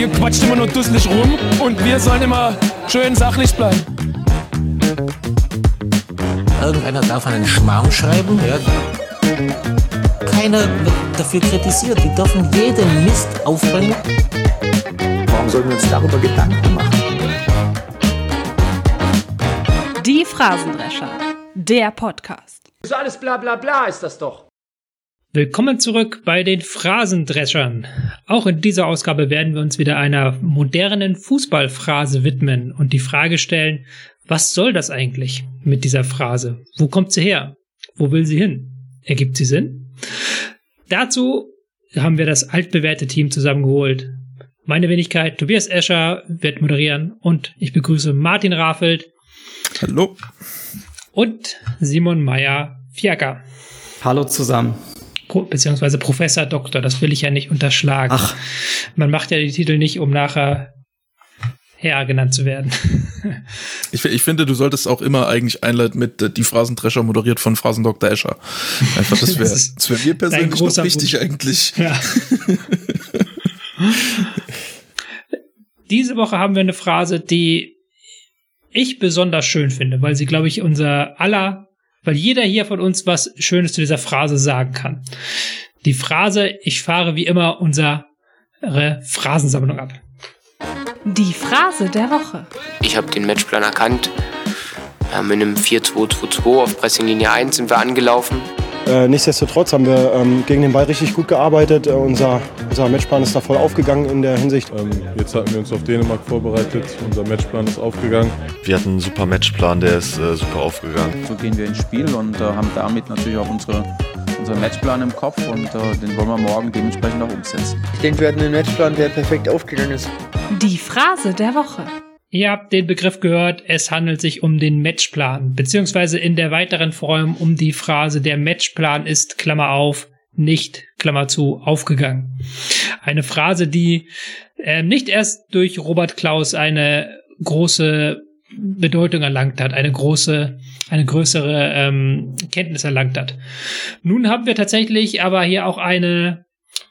ihr quatscht immer nur dusselig rum und wir sollen immer schön sachlich bleiben. Irgendeiner darf einen Schmarrn schreiben, ja. Keiner wird dafür kritisiert. Die dürfen jeden Mist aufbringen. Warum sollen wir uns darüber Gedanken machen? Die Phrasendrescher, der Podcast. So alles bla bla bla ist das doch. Willkommen zurück bei den Phrasendreschern. Auch in dieser Ausgabe werden wir uns wieder einer modernen Fußballphrase widmen und die Frage stellen, was soll das eigentlich mit dieser Phrase? Wo kommt sie her? Wo will sie hin? Ergibt sie Sinn? Dazu haben wir das altbewährte Team zusammengeholt. Meine Wenigkeit Tobias Escher wird moderieren und ich begrüße Martin Rafelt. Hallo. Und Simon Meyer-Fiaker. Hallo zusammen beziehungsweise Professor Doktor, das will ich ja nicht unterschlagen. Ach. Man macht ja die Titel nicht, um nachher Herr genannt zu werden. ich, ich, finde, du solltest auch immer eigentlich einleiten mit äh, die Phrasendrescher moderiert von Phrasendoktor Escher. Einfach, das wäre das wär mir persönlich noch wichtig Wunsch. eigentlich. Ja. Diese Woche haben wir eine Phrase, die ich besonders schön finde, weil sie, glaube ich, unser aller weil jeder hier von uns was Schönes zu dieser Phrase sagen kann. Die Phrase, ich fahre wie immer unsere Phrasensammlung ab. Die Phrase der Woche. Ich habe den Matchplan erkannt. Ja, mit einem 4-2-2-2 auf Pressinglinie 1 sind wir angelaufen. Äh, nichtsdestotrotz haben wir ähm, gegen den Ball richtig gut gearbeitet. Äh, unser, unser Matchplan ist da voll aufgegangen in der Hinsicht. Ähm, jetzt hatten wir uns auf Dänemark vorbereitet. Unser Matchplan ist aufgegangen. Wir hatten einen super Matchplan, der ist äh, super aufgegangen. So gehen wir ins Spiel und äh, haben damit natürlich auch unsere unseren Matchplan im Kopf und äh, den wollen wir morgen dementsprechend auch umsetzen. Ich denke, wir hatten einen Matchplan, der perfekt aufgegangen ist. Die Phrase der Woche. Ihr habt den Begriff gehört, es handelt sich um den Matchplan, beziehungsweise in der weiteren Form um die Phrase, der Matchplan ist, Klammer auf, nicht, Klammer zu, aufgegangen. Eine Phrase, die äh, nicht erst durch Robert Klaus eine große Bedeutung erlangt hat, eine große, eine größere ähm, Kenntnis erlangt hat. Nun haben wir tatsächlich aber hier auch eine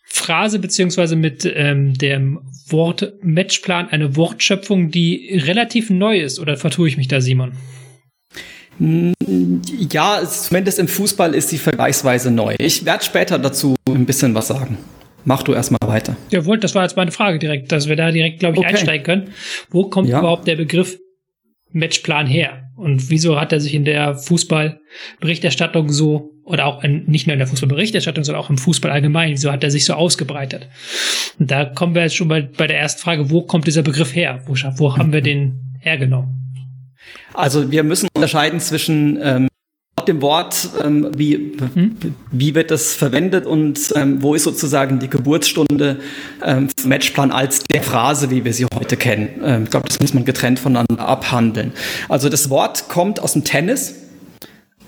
Phrase beziehungsweise mit ähm, dem Wort Matchplan eine Wortschöpfung, die relativ neu ist. Oder vertue ich mich da, Simon? Ja, zumindest im Fußball ist sie vergleichsweise neu. Ich werde später dazu ein bisschen was sagen. Mach du erstmal weiter. Ja, wollt, das war jetzt meine Frage direkt, dass wir da direkt, glaube ich, okay. einsteigen können. Wo kommt ja. überhaupt der Begriff Matchplan her? Und wieso hat er sich in der Fußballberichterstattung so, oder auch in, nicht nur in der Fußballberichterstattung, sondern auch im Fußball allgemein, wieso hat er sich so ausgebreitet? Und da kommen wir jetzt schon bei, bei der ersten Frage, wo kommt dieser Begriff her? Wo, wo haben wir den hergenommen? Also wir müssen unterscheiden zwischen ähm, dem Wort, ähm, wie, hm? wie wird das verwendet und ähm, wo ist sozusagen die Geburtsstunde ähm, vom Matchplan als der Phrase, wie wir sie heute kennen. Ähm, ich glaube, das muss man getrennt voneinander abhandeln. Also das Wort kommt aus dem Tennis.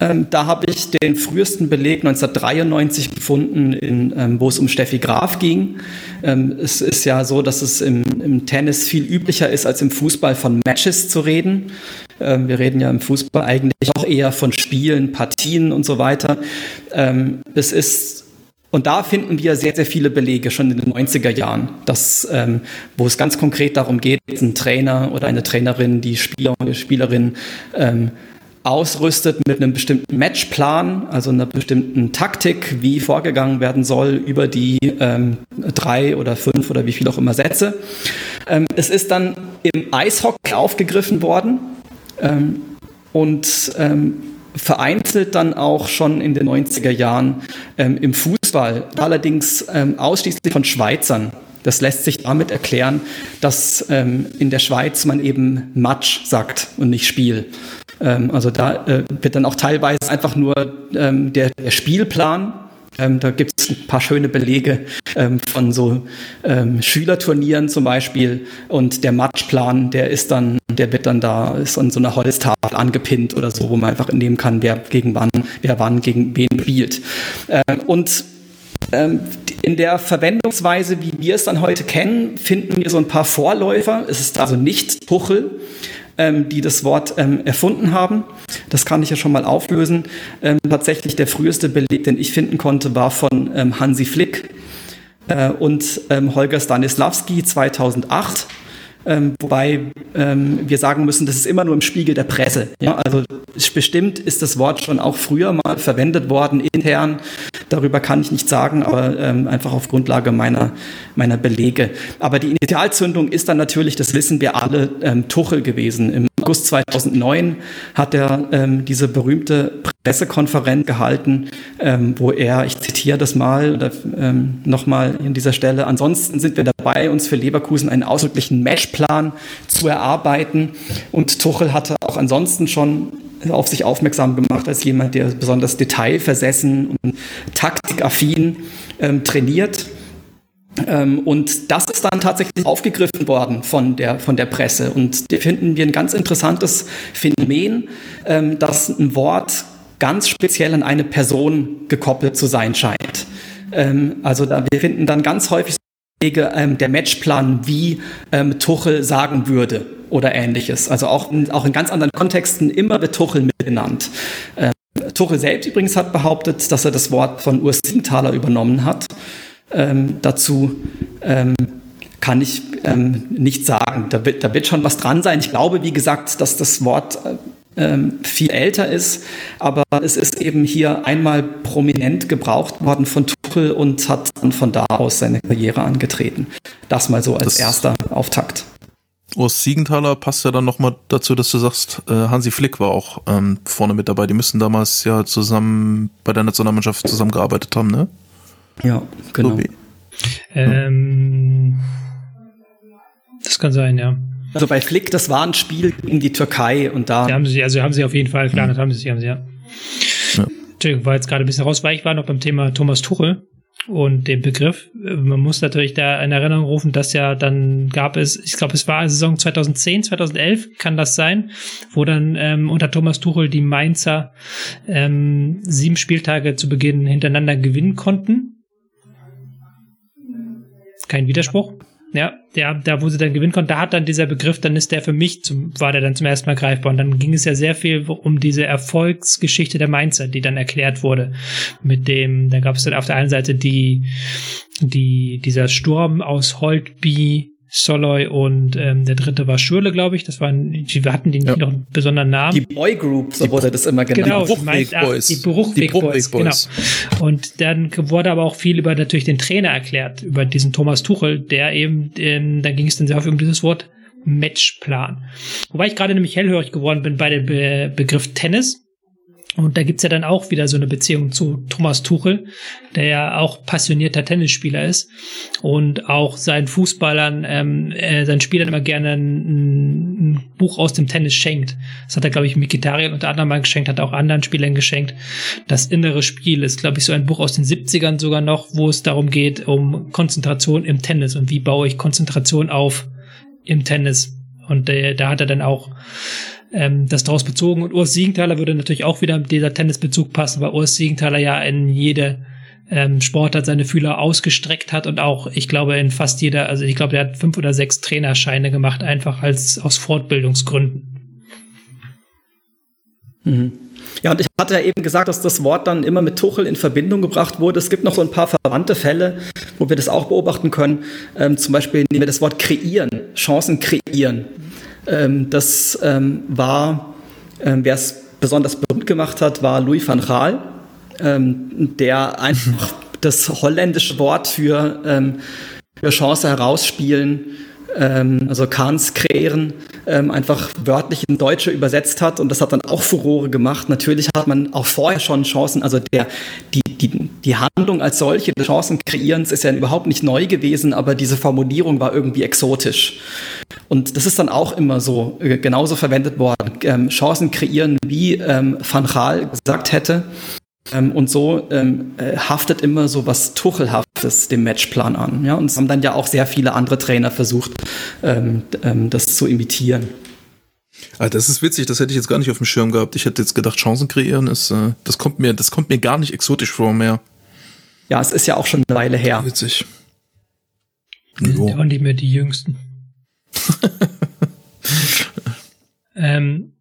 Ähm, da habe ich den frühesten Beleg 1993 gefunden, in, ähm, wo es um Steffi Graf ging. Ähm, es ist ja so, dass es im, im, Tennis viel üblicher ist, als im Fußball von Matches zu reden. Ähm, wir reden ja im Fußball eigentlich auch eher von Spielen, Partien und so weiter. Ähm, es ist und da finden wir sehr, sehr viele Belege schon in den 90er Jahren, dass, ähm, wo es ganz konkret darum geht, ein Trainer oder eine Trainerin, die Spieler und Spielerin ähm, ausrüstet mit einem bestimmten Matchplan, also einer bestimmten Taktik, wie vorgegangen werden soll über die ähm, drei oder fünf oder wie viel auch immer Sätze. Ähm, es ist dann im Eishockey aufgegriffen worden ähm, und ähm, vereinzelt dann auch schon in den 90er Jahren ähm, im Fußball, allerdings ähm, ausschließlich von Schweizern. Das lässt sich damit erklären, dass ähm, in der Schweiz man eben Match sagt und nicht Spiel. Ähm, also da äh, wird dann auch teilweise einfach nur ähm, der, der Spielplan ähm, da gibt es ein paar schöne Belege ähm, von so ähm, Schülerturnieren zum Beispiel. Und der Matchplan, der ist dann, der wird dann da, ist an so einer Holztafel angepinnt oder so, wo man einfach nehmen kann, wer gegen wann, wer wann gegen wen spielt. Ähm, und ähm, in der Verwendungsweise, wie wir es dann heute kennen, finden wir so ein paar Vorläufer. Es ist also nicht Tuchel, ähm, die das Wort ähm, erfunden haben. Das kann ich ja schon mal auflösen. Ähm, tatsächlich der früheste Beleg, den ich finden konnte, war von ähm, Hansi Flick. äh, und ähm, Holger Stanislawski 2008. Ähm, wobei ähm, wir sagen müssen, das ist immer nur im Spiegel der Presse. Ja? Also bestimmt ist das Wort schon auch früher mal verwendet worden, intern. Darüber kann ich nicht sagen, aber ähm, einfach auf Grundlage meiner, meiner Belege. Aber die Initialzündung ist dann natürlich, das wissen wir alle, ähm, Tuchel gewesen. Im August 2009 hat er ähm, diese berühmte Pressekonferenz gehalten, ähm, wo er, ich zitiere das mal oder ähm, nochmal an dieser Stelle, ansonsten sind wir dabei, uns für Leverkusen einen ausdrücklichen Matchplan zu erarbeiten. Und Tuchel hatte auch ansonsten schon auf sich aufmerksam gemacht als jemand, der besonders detailversessen und taktikaffin ähm, trainiert. Ähm, und das ist dann tatsächlich aufgegriffen worden von der, von der Presse. Und da finden wir ein ganz interessantes Phänomen, ähm, dass ein Wort ganz speziell an eine Person gekoppelt zu sein scheint. Ähm, also da, wir finden dann ganz häufig der Matchplan, wie ähm, Tuchel sagen würde oder ähnliches. Also auch in, auch in ganz anderen Kontexten immer wird Tuchel mitgenannt. Ähm, Tuchel selbst übrigens hat behauptet, dass er das Wort von Urs Siegenthaler übernommen hat. Ähm, dazu ähm, kann ich ähm, nicht sagen. Da wird, da wird schon was dran sein. Ich glaube, wie gesagt, dass das Wort äh, ähm, viel älter ist, aber es ist eben hier einmal prominent gebraucht worden von Tuchel und hat dann von da aus seine Karriere angetreten. Das mal so als das erster Auftakt. Urs Siegenthaler passt ja dann nochmal dazu, dass du sagst, äh, Hansi Flick war auch ähm, vorne mit dabei. Die müssen damals ja zusammen bei der Nationalmannschaft zusammengearbeitet haben, ne? Ja, genau. Ähm, das kann sein, ja. Also bei Flick, das war ein Spiel gegen die Türkei und da. Ja, haben sie, also haben sie auf jeden Fall, klar, das haben sie, haben sie, ja. ja. Entschuldigung, war jetzt gerade ein bisschen raus, weil ich war noch beim Thema Thomas Tuchel und den Begriff. Man muss natürlich da in Erinnerung rufen, dass ja dann gab es, ich glaube, es war Saison 2010, 2011, kann das sein, wo dann ähm, unter Thomas Tuchel die Mainzer ähm, sieben Spieltage zu Beginn hintereinander gewinnen konnten. Kein Widerspruch. Ja, der, da wo sie dann gewinnen konnten, da hat dann dieser Begriff, dann ist der für mich, zum, war der dann zum ersten Mal greifbar. Und dann ging es ja sehr viel um diese Erfolgsgeschichte der Mainzer, die dann erklärt wurde. Mit dem, da gab es dann auf der einen Seite die, die, dieser Sturm aus Holtby, Soloy und ähm, der dritte war Schürle, glaube ich. Das waren, die hatten die nicht ja. noch einen besonderen Namen. Die Boy Group, so wurde das immer genannt. Genau, die Bruchweg Boys. Die Bruchweg Boys, Boys, genau. Und dann wurde aber auch viel über natürlich den Trainer erklärt, über diesen Thomas Tuchel, der eben, ähm, da ging es dann sehr häufig um dieses Wort Matchplan. Wobei ich gerade nämlich hellhörig geworden bin bei dem Be Begriff Tennis. Und da gibt's ja dann auch wieder so eine Beziehung zu Thomas Tuchel, der ja auch passionierter Tennisspieler ist und auch seinen Fußballern, ähm, äh, seinen Spielern immer gerne ein, ein, Buch aus dem Tennis schenkt. Das hat er, glaube ich, Mikitarian unter anderem mal geschenkt, hat auch anderen Spielern geschenkt. Das innere Spiel ist, glaube ich, so ein Buch aus den 70ern sogar noch, wo es darum geht, um Konzentration im Tennis und wie baue ich Konzentration auf im Tennis. Und äh, da hat er dann auch ähm, das daraus bezogen. Und Urs Siegenthaler würde natürlich auch wieder mit dieser Tennisbezug passen, weil Urs Siegenthaler ja in jede ähm, Sportart seine Fühler ausgestreckt hat und auch, ich glaube, in fast jeder, also ich glaube, er hat fünf oder sechs Trainerscheine gemacht, einfach als aus Fortbildungsgründen. Mhm. Ja, und ich hatte ja eben gesagt, dass das Wort dann immer mit Tuchel in Verbindung gebracht wurde. Es gibt noch so ein paar verwandte Fälle, wo wir das auch beobachten können. Ähm, zum Beispiel nehmen wir das Wort kreieren, Chancen kreieren. Ähm, das ähm, war, ähm, wer es besonders berühmt gemacht hat, war Louis van Gaal, der einfach das holländische Wort für, für Chance herausspielen also Kahns kreieren, einfach wörtlich in Deutsche übersetzt hat und das hat dann auch Furore gemacht. Natürlich hat man auch vorher schon Chancen, also der, die, die, die Handlung als solche des Chancenkreierens ist ja überhaupt nicht neu gewesen, aber diese Formulierung war irgendwie exotisch. Und das ist dann auch immer so äh, genauso verwendet worden. Ähm, Chancen kreieren, wie ähm, Van Gaal gesagt hätte. Ähm, und so ähm, äh, haftet immer so was Tuchelhaftes dem Matchplan an. Ja? Und es haben dann ja auch sehr viele andere Trainer versucht, ähm, ähm, das zu imitieren. Ah, das ist witzig, das hätte ich jetzt gar nicht auf dem Schirm gehabt. Ich hätte jetzt gedacht, Chancen kreieren ist, äh, das kommt mir, das kommt mir gar nicht exotisch vor mehr. Ja, es ist ja auch schon eine Weile her. Witzig. Wir sind ja auch nicht mehr die Jüngsten. ähm,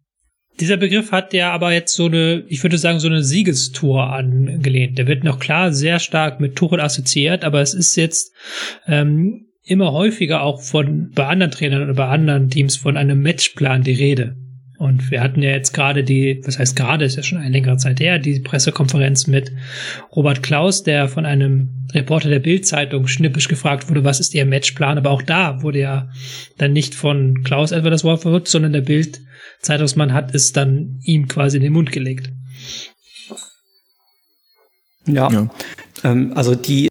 dieser Begriff hat ja aber jetzt so eine, ich würde sagen, so eine Siegestour angelehnt. Der wird noch klar sehr stark mit Tuchel assoziiert, aber es ist jetzt ähm, immer häufiger auch von bei anderen Trainern oder bei anderen Teams von einem Matchplan die Rede. Und wir hatten ja jetzt gerade die, was heißt gerade, ist ja schon eine längere Zeit her, die Pressekonferenz mit Robert Klaus, der von einem Reporter der Bild-Zeitung schnippisch gefragt wurde, was ist Ihr Matchplan? Aber auch da wurde ja dann nicht von Klaus etwa das Wort verrückt, sondern der Bild-Zeitungsmann hat es dann ihm quasi in den Mund gelegt. Ja, ja. Ähm, also die,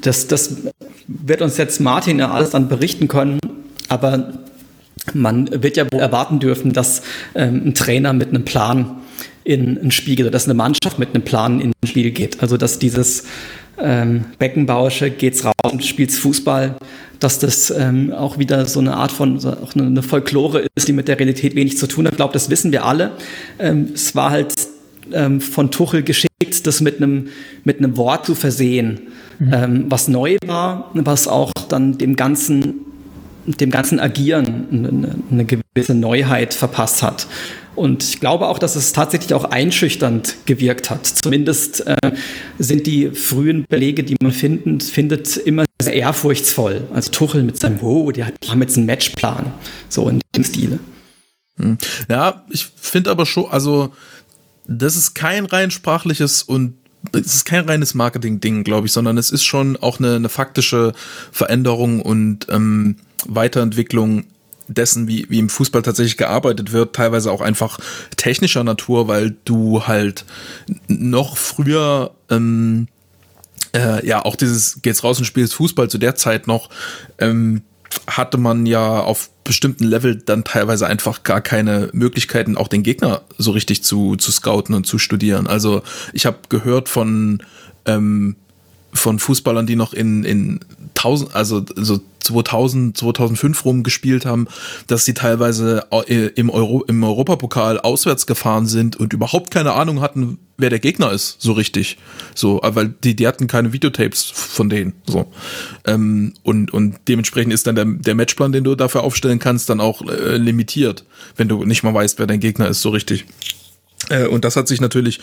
das, das wird uns jetzt Martin ja alles dann berichten können, aber man wird ja wohl erwarten dürfen, dass ähm, ein Trainer mit einem Plan in ein Spiel oder dass eine Mannschaft mit einem Plan in ein Spiel geht. Also dass dieses ähm, Beckenbausche, geht's raus und spielt's Fußball, dass das ähm, auch wieder so eine Art von, so auch eine Folklore ist, die mit der Realität wenig zu tun hat. Ich glaube, das wissen wir alle. Ähm, es war halt ähm, von Tuchel geschickt, das mit einem, mit einem Wort zu versehen, ähm, was neu war, was auch dann dem ganzen dem ganzen Agieren eine, eine gewisse Neuheit verpasst hat. Und ich glaube auch, dass es tatsächlich auch einschüchternd gewirkt hat. Zumindest äh, sind die frühen Belege, die man finden, findet, immer sehr ehrfurchtsvoll. Also Tuchel mit seinem, wow, die haben jetzt einen Matchplan. So in dem Stile. Hm. Ja, ich finde aber schon, also das ist kein rein sprachliches und es ist kein reines Marketing-Ding, glaube ich, sondern es ist schon auch eine, eine faktische Veränderung und ähm, Weiterentwicklung dessen, wie, wie im Fußball tatsächlich gearbeitet wird, teilweise auch einfach technischer Natur, weil du halt noch früher ähm, äh, ja auch dieses geht's raus und spielst Fußball zu der Zeit noch ähm, hatte man ja auf bestimmten Level dann teilweise einfach gar keine Möglichkeiten, auch den Gegner so richtig zu, zu scouten und zu studieren. Also ich habe gehört von ähm, von Fußballern, die noch in, in 1000, also so 2000, 2005 rum gespielt haben, dass sie teilweise äh, im, Euro, im Europapokal auswärts gefahren sind und überhaupt keine Ahnung hatten, wer der Gegner ist, so richtig. So, weil die, die hatten keine Videotapes von denen. So. Ähm, und, und dementsprechend ist dann der, der Matchplan, den du dafür aufstellen kannst, dann auch äh, limitiert, wenn du nicht mal weißt, wer dein Gegner ist, so richtig. Äh, und das hat sich natürlich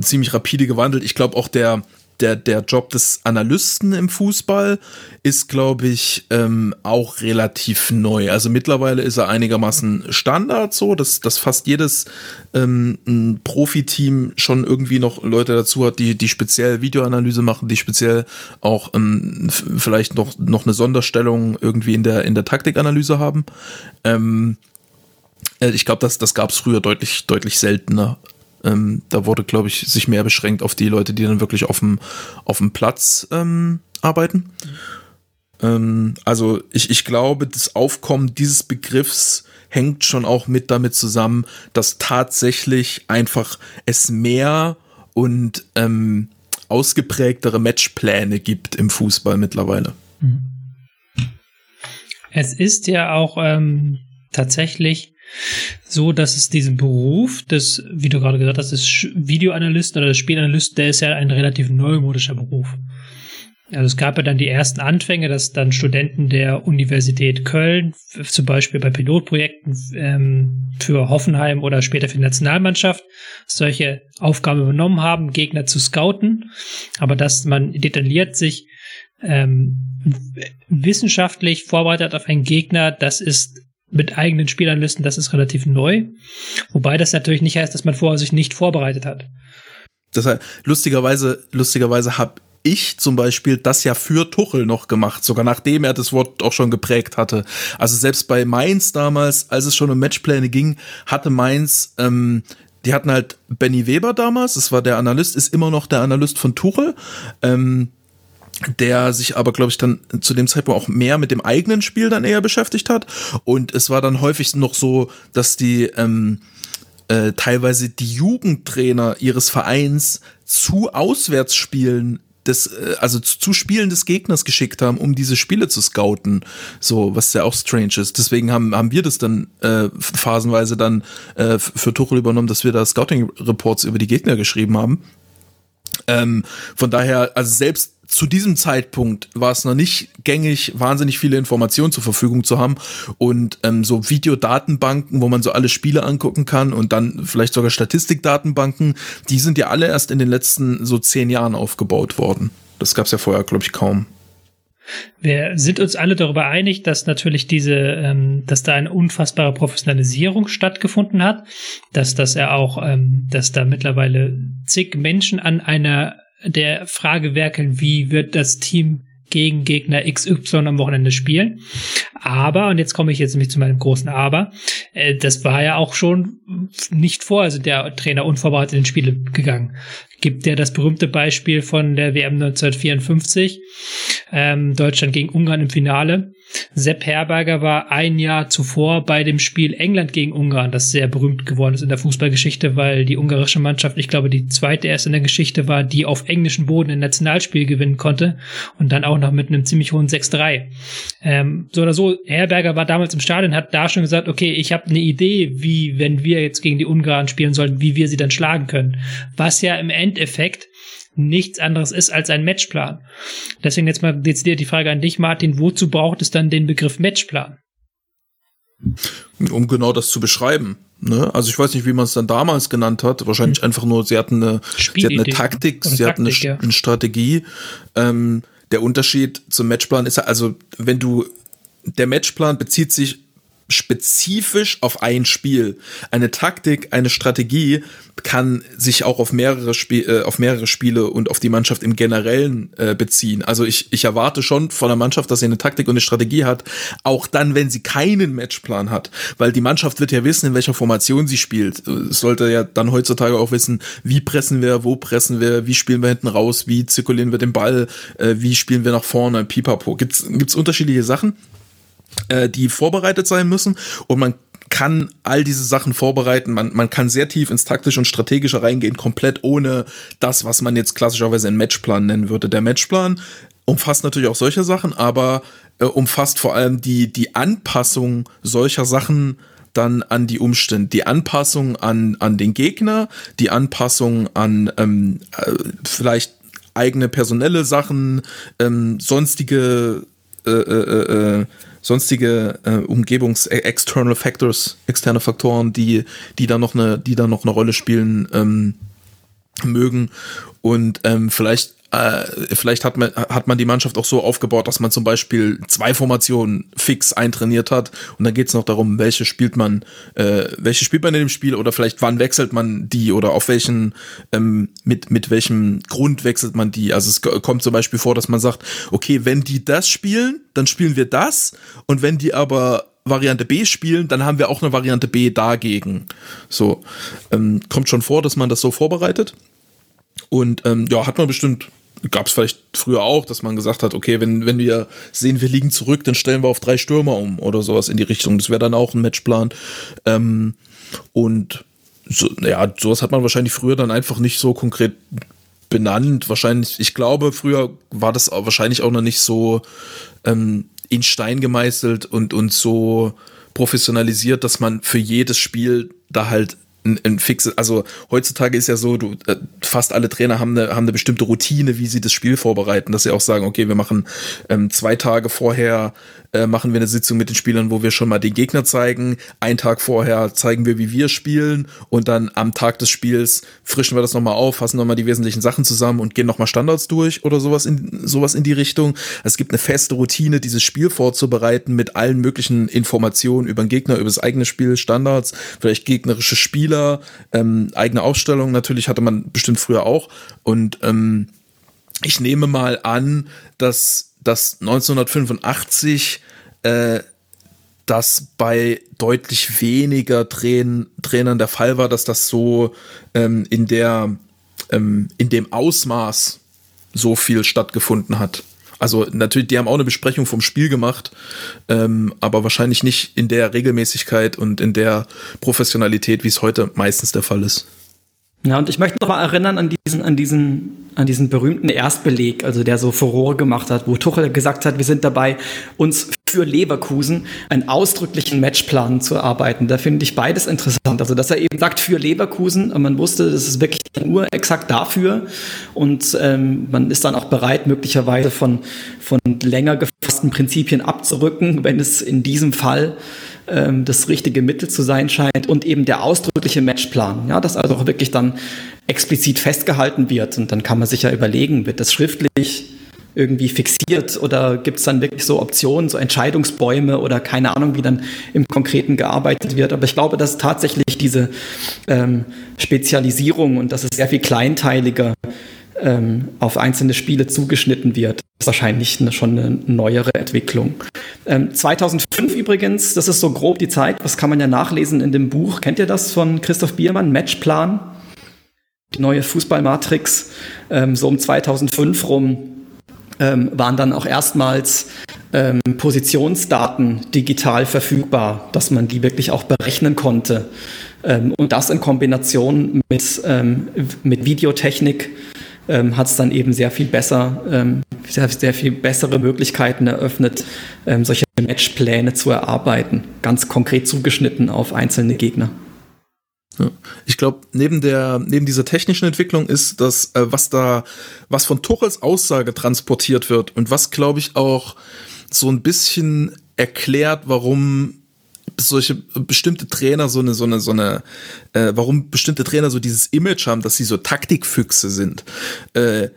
ziemlich rapide gewandelt. Ich glaube auch der, der, der Job des Analysten im Fußball ist, glaube ich, ähm, auch relativ neu. Also mittlerweile ist er einigermaßen Standard so, dass, dass fast jedes ähm, Profiteam schon irgendwie noch Leute dazu hat, die, die speziell Videoanalyse machen, die speziell auch ähm, vielleicht noch, noch eine Sonderstellung irgendwie in der, in der Taktikanalyse haben. Ähm, äh, ich glaube, das, das gab es früher deutlich, deutlich seltener. Ähm, da wurde, glaube ich, sich mehr beschränkt auf die Leute, die dann wirklich auf dem, auf dem Platz ähm, arbeiten. Mhm. also ich, ich glaube, das Aufkommen dieses Begriffs hängt schon auch mit damit zusammen, dass tatsächlich einfach es mehr und ähm, ausgeprägtere Matchpläne gibt im Fußball mittlerweile. Mhm. Es ist ja auch ähm, tatsächlich so, dass es diesen Beruf des, wie du gerade gesagt hast, des Videoanalysten oder des Spielanalysten, der ist ja ein relativ neumodischer Beruf. Also es gab ja dann die ersten Anfänge, dass dann Studenten der Universität Köln zum Beispiel bei Pilotprojekten ähm, für Hoffenheim oder später für die Nationalmannschaft solche Aufgaben übernommen haben, Gegner zu scouten. Aber dass man detailliert sich ähm, wissenschaftlich vorbereitet auf einen Gegner, das ist mit eigenen Spielanalysten, das ist relativ neu. Wobei das natürlich nicht heißt, dass man vorher sich nicht vorbereitet hat. Das heißt, lustigerweise, lustigerweise habe ich zum Beispiel das ja für Tuchel noch gemacht, sogar nachdem er das Wort auch schon geprägt hatte. Also selbst bei Mainz damals, als es schon um Matchpläne ging, hatte Mainz, ähm, die hatten halt Benny Weber damals, das war der Analyst, ist immer noch der Analyst von Tuchel. Ähm, der sich aber, glaube ich, dann zu dem Zeitpunkt auch mehr mit dem eigenen Spiel dann eher beschäftigt hat. Und es war dann häufig noch so, dass die ähm, äh, teilweise die Jugendtrainer ihres Vereins zu Auswärtsspielen des, äh, also zu Spielen des Gegners geschickt haben, um diese Spiele zu scouten. So, was ja auch strange ist. Deswegen haben, haben wir das dann äh, phasenweise dann äh, für Tuchel übernommen, dass wir da Scouting-Reports über die Gegner geschrieben haben. Ähm, von daher, also selbst zu diesem Zeitpunkt war es noch nicht gängig, wahnsinnig viele Informationen zur Verfügung zu haben und ähm, so Videodatenbanken, wo man so alle Spiele angucken kann und dann vielleicht sogar Statistikdatenbanken, die sind ja alle erst in den letzten so zehn Jahren aufgebaut worden. Das gab es ja vorher, glaube ich, kaum. Wir sind uns alle darüber einig, dass natürlich diese, ähm, dass da eine unfassbare Professionalisierung stattgefunden hat, dass das ja auch, ähm, dass da mittlerweile zig Menschen an einer der Frage werkeln, wie wird das Team gegen Gegner XY am Wochenende spielen. Aber, und jetzt komme ich jetzt nämlich zu meinem großen Aber, äh, das war ja auch schon nicht vor, also der Trainer unvorbereitet in den Spiele gegangen. Gibt ja das berühmte Beispiel von der WM 1954, ähm, Deutschland gegen Ungarn im Finale. Sepp Herberger war ein Jahr zuvor bei dem Spiel England gegen Ungarn, das sehr berühmt geworden ist in der Fußballgeschichte, weil die ungarische Mannschaft, ich glaube, die zweite erst in der Geschichte war, die auf englischem Boden ein Nationalspiel gewinnen konnte und dann auch noch mit einem ziemlich hohen 6-3. Ähm, so oder so, Herberger war damals im Stadion, hat da schon gesagt, okay, ich habe eine Idee, wie, wenn wir jetzt gegen die Ungarn spielen sollten, wie wir sie dann schlagen können. Was ja im Endeffekt nichts anderes ist als ein Matchplan. Deswegen jetzt mal dezidiert die Frage an dich, Martin, wozu braucht es dann den Begriff Matchplan? Um genau das zu beschreiben. Ne? Also ich weiß nicht, wie man es dann damals genannt hat. Wahrscheinlich hm. einfach nur, sie hatten eine, sie hatten eine Taktik, sie hatten eine, ja. eine Strategie. Ähm, der Unterschied zum Matchplan ist also, wenn du, der Matchplan bezieht sich spezifisch auf ein Spiel. Eine Taktik, eine Strategie kann sich auch auf mehrere, Spie äh, auf mehrere Spiele und auf die Mannschaft im Generellen äh, beziehen. Also ich, ich erwarte schon von der Mannschaft, dass sie eine Taktik und eine Strategie hat, auch dann, wenn sie keinen Matchplan hat. Weil die Mannschaft wird ja wissen, in welcher Formation sie spielt. Es sollte ja dann heutzutage auch wissen, wie pressen wir, wo pressen wir, wie spielen wir hinten raus, wie zirkulieren wir den Ball, äh, wie spielen wir nach vorne, pipapo. Gibt's, gibt's unterschiedliche Sachen? Äh, die vorbereitet sein müssen und man kann all diese Sachen vorbereiten. Man, man kann sehr tief ins taktische und strategische reingehen, komplett ohne das, was man jetzt klassischerweise einen Matchplan nennen würde. Der Matchplan umfasst natürlich auch solche Sachen, aber äh, umfasst vor allem die, die Anpassung solcher Sachen dann an die Umstände, die Anpassung an, an den Gegner, die Anpassung an ähm, äh, vielleicht eigene personelle Sachen, ähm, sonstige äh, äh, äh, sonstige äh, Umgebungs äh, external factors, externe Faktoren, die die da noch eine die da noch eine Rolle spielen ähm, mögen. Und ähm, vielleicht äh, vielleicht hat man, hat man die Mannschaft auch so aufgebaut, dass man zum Beispiel zwei Formationen fix eintrainiert hat und dann geht es noch darum, welche spielt man, äh, welche spielt man in dem Spiel oder vielleicht wann wechselt man die oder auf welchen, ähm, mit, mit welchem Grund wechselt man die. Also es kommt zum Beispiel vor, dass man sagt, okay, wenn die das spielen, dann spielen wir das und wenn die aber Variante B spielen, dann haben wir auch eine Variante B dagegen. So, ähm, kommt schon vor, dass man das so vorbereitet. Und ähm, ja, hat man bestimmt gab es vielleicht früher auch, dass man gesagt hat, okay, wenn, wenn wir sehen, wir liegen zurück, dann stellen wir auf drei Stürmer um oder sowas in die Richtung. Das wäre dann auch ein Matchplan. Ähm, und so, ja, sowas hat man wahrscheinlich früher dann einfach nicht so konkret benannt. Wahrscheinlich, ich glaube, früher war das wahrscheinlich auch noch nicht so ähm, in Stein gemeißelt und, und so professionalisiert, dass man für jedes Spiel da halt ein, ein fixes, also heutzutage ist ja so, du, äh, fast alle Trainer haben eine, haben eine bestimmte Routine, wie sie das Spiel vorbereiten, dass sie auch sagen, okay, wir machen ähm, zwei Tage vorher äh, machen wir eine Sitzung mit den Spielern, wo wir schon mal den Gegner zeigen. Einen Tag vorher zeigen wir, wie wir spielen und dann am Tag des Spiels frischen wir das nochmal auf, fassen nochmal die wesentlichen Sachen zusammen und gehen nochmal Standards durch oder sowas in, sowas in die Richtung. Es gibt eine feste Routine, dieses Spiel vorzubereiten mit allen möglichen Informationen über den Gegner, über das eigene Spiel, Standards, vielleicht gegnerische Spieler, ähm, eigene Aufstellung natürlich hatte man bestimmt früher auch und ähm, ich nehme mal an, dass dass 1985 äh, das bei deutlich weniger Train Trainern der Fall war, dass das so ähm, in der ähm, in dem Ausmaß so viel stattgefunden hat. Also natürlich, die haben auch eine Besprechung vom Spiel gemacht, ähm, aber wahrscheinlich nicht in der Regelmäßigkeit und in der Professionalität, wie es heute meistens der Fall ist. Ja, und ich möchte noch mal erinnern an diesen, an diesen, an diesen berühmten Erstbeleg, also der so Furore gemacht hat, wo Tuchel gesagt hat, wir sind dabei, uns für Leverkusen einen ausdrücklichen Matchplan zu erarbeiten. Da finde ich beides interessant. Also, dass er eben sagt für Leverkusen, und man wusste, das ist wirklich nur exakt dafür und ähm, man ist dann auch bereit, möglicherweise von, von länger gefassten Prinzipien abzurücken, wenn es in diesem Fall ähm, das richtige Mittel zu sein scheint und eben der ausdrückliche Matchplan, ja, dass also auch wirklich dann explizit festgehalten wird und dann kann man sich ja überlegen, wird das schriftlich irgendwie fixiert oder gibt es dann wirklich so Optionen, so Entscheidungsbäume oder keine Ahnung, wie dann im Konkreten gearbeitet wird. Aber ich glaube, dass tatsächlich diese ähm, Spezialisierung und dass es sehr viel kleinteiliger ähm, auf einzelne Spiele zugeschnitten wird, ist wahrscheinlich eine, schon eine neuere Entwicklung. Ähm, 2005 übrigens, das ist so grob die Zeit, was kann man ja nachlesen in dem Buch. Kennt ihr das von Christoph Biermann, Matchplan? Die neue Fußballmatrix, ähm, so um 2005 rum ähm, waren dann auch erstmals ähm, Positionsdaten digital verfügbar, dass man die wirklich auch berechnen konnte. Ähm, und das in Kombination mit, mit Videotechnik ähm, hat es dann eben sehr viel besser, ähm, sehr, sehr viel bessere Möglichkeiten eröffnet, solche Matchpläne zu erarbeiten, ganz konkret zugeschnitten auf einzelne Gegner. Ich glaube, neben der, neben dieser technischen Entwicklung ist das, äh, was da, was von Tuchels Aussage transportiert wird und was, glaube ich, auch so ein bisschen erklärt, warum solche bestimmte Trainer so eine, so eine, so eine, äh, warum bestimmte Trainer so dieses Image haben, dass sie so Taktikfüchse sind, äh,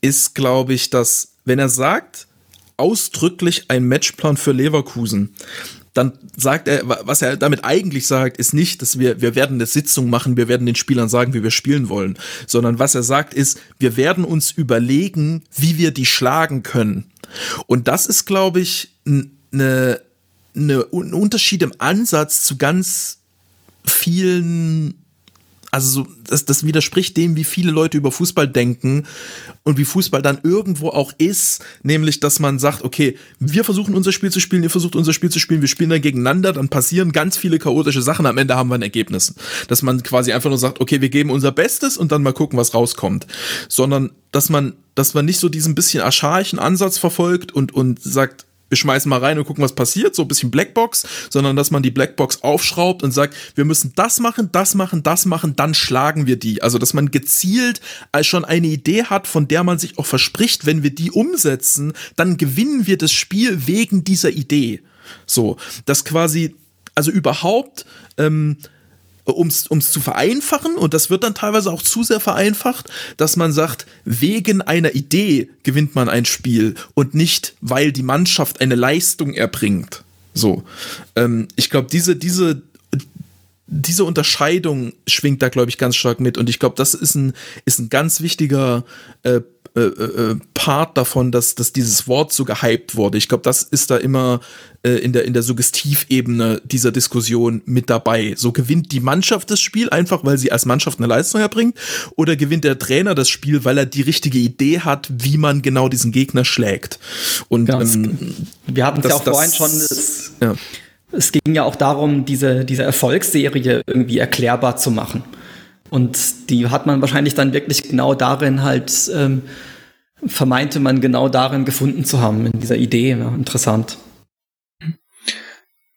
ist, glaube ich, dass, wenn er sagt, ausdrücklich ein Matchplan für Leverkusen, dann sagt er, was er damit eigentlich sagt, ist nicht, dass wir, wir werden eine Sitzung machen, wir werden den Spielern sagen, wie wir spielen wollen, sondern was er sagt ist, wir werden uns überlegen, wie wir die schlagen können. Und das ist, glaube ich, eine, eine, ein Unterschied im Ansatz zu ganz vielen also so, das, das widerspricht dem, wie viele Leute über Fußball denken und wie Fußball dann irgendwo auch ist, nämlich, dass man sagt, okay, wir versuchen unser Spiel zu spielen, ihr versucht unser Spiel zu spielen, wir spielen dann gegeneinander, dann passieren ganz viele chaotische Sachen, am Ende haben wir ein Ergebnis. Dass man quasi einfach nur sagt, okay, wir geben unser Bestes und dann mal gucken, was rauskommt. Sondern, dass man, dass man nicht so diesen bisschen archaischen Ansatz verfolgt und, und sagt, wir schmeißen mal rein und gucken, was passiert, so ein bisschen Blackbox, sondern dass man die Blackbox aufschraubt und sagt, wir müssen das machen, das machen, das machen, dann schlagen wir die. Also, dass man gezielt als schon eine Idee hat, von der man sich auch verspricht, wenn wir die umsetzen, dann gewinnen wir das Spiel wegen dieser Idee. So, dass quasi, also überhaupt, ähm, um es zu vereinfachen, und das wird dann teilweise auch zu sehr vereinfacht, dass man sagt, wegen einer Idee gewinnt man ein Spiel und nicht, weil die Mannschaft eine Leistung erbringt. So. Ähm, ich glaube, diese, diese, diese Unterscheidung schwingt da, glaube ich, ganz stark mit. Und ich glaube, das ist ein, ist ein ganz wichtiger äh, äh, äh, Part davon, dass, dass dieses Wort so gehypt wurde. Ich glaube, das ist da immer äh, in der, in der Suggestivebene dieser Diskussion mit dabei. So gewinnt die Mannschaft das Spiel einfach, weil sie als Mannschaft eine Leistung erbringt, oder gewinnt der Trainer das Spiel, weil er die richtige Idee hat, wie man genau diesen Gegner schlägt. Und genau, ähm, wir hatten es ja auch das, vorhin schon. Es, ja. es ging ja auch darum, diese, diese Erfolgsserie irgendwie erklärbar zu machen. Und die hat man wahrscheinlich dann wirklich genau darin halt, ähm, vermeinte man genau darin gefunden zu haben, in dieser Idee. Ja, interessant.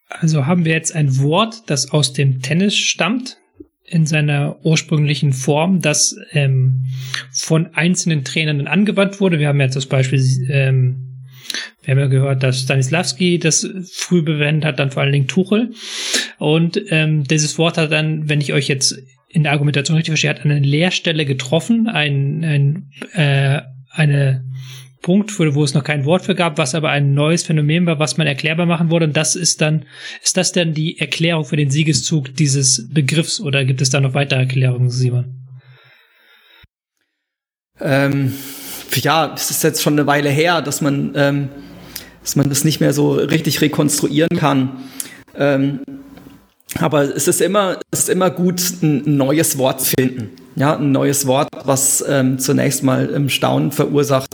Also haben wir jetzt ein Wort, das aus dem Tennis stammt, in seiner ursprünglichen Form, das ähm, von einzelnen Trainern angewandt wurde. Wir haben jetzt das Beispiel, ähm, wir haben ja gehört, dass Stanislavski das früh bewendet hat, dann vor allen Dingen Tuchel. Und ähm, dieses Wort hat dann, wenn ich euch jetzt in der Argumentation richtig verstehe, hat eine Leerstelle getroffen, ein, ein, äh, eine Punkt, wo es noch kein Wort für gab, was aber ein neues Phänomen war, was man erklärbar machen wurde. Und das ist dann, ist das dann die Erklärung für den Siegeszug dieses Begriffs oder gibt es da noch weitere Erklärungen, Simon? Ähm, ja, es ist jetzt schon eine Weile her, dass man, ähm, dass man das nicht mehr so richtig rekonstruieren kann. Ähm, aber es ist immer, es ist immer gut, ein neues Wort zu finden. Ja, ein neues Wort, was ähm, zunächst mal im Staunen verursacht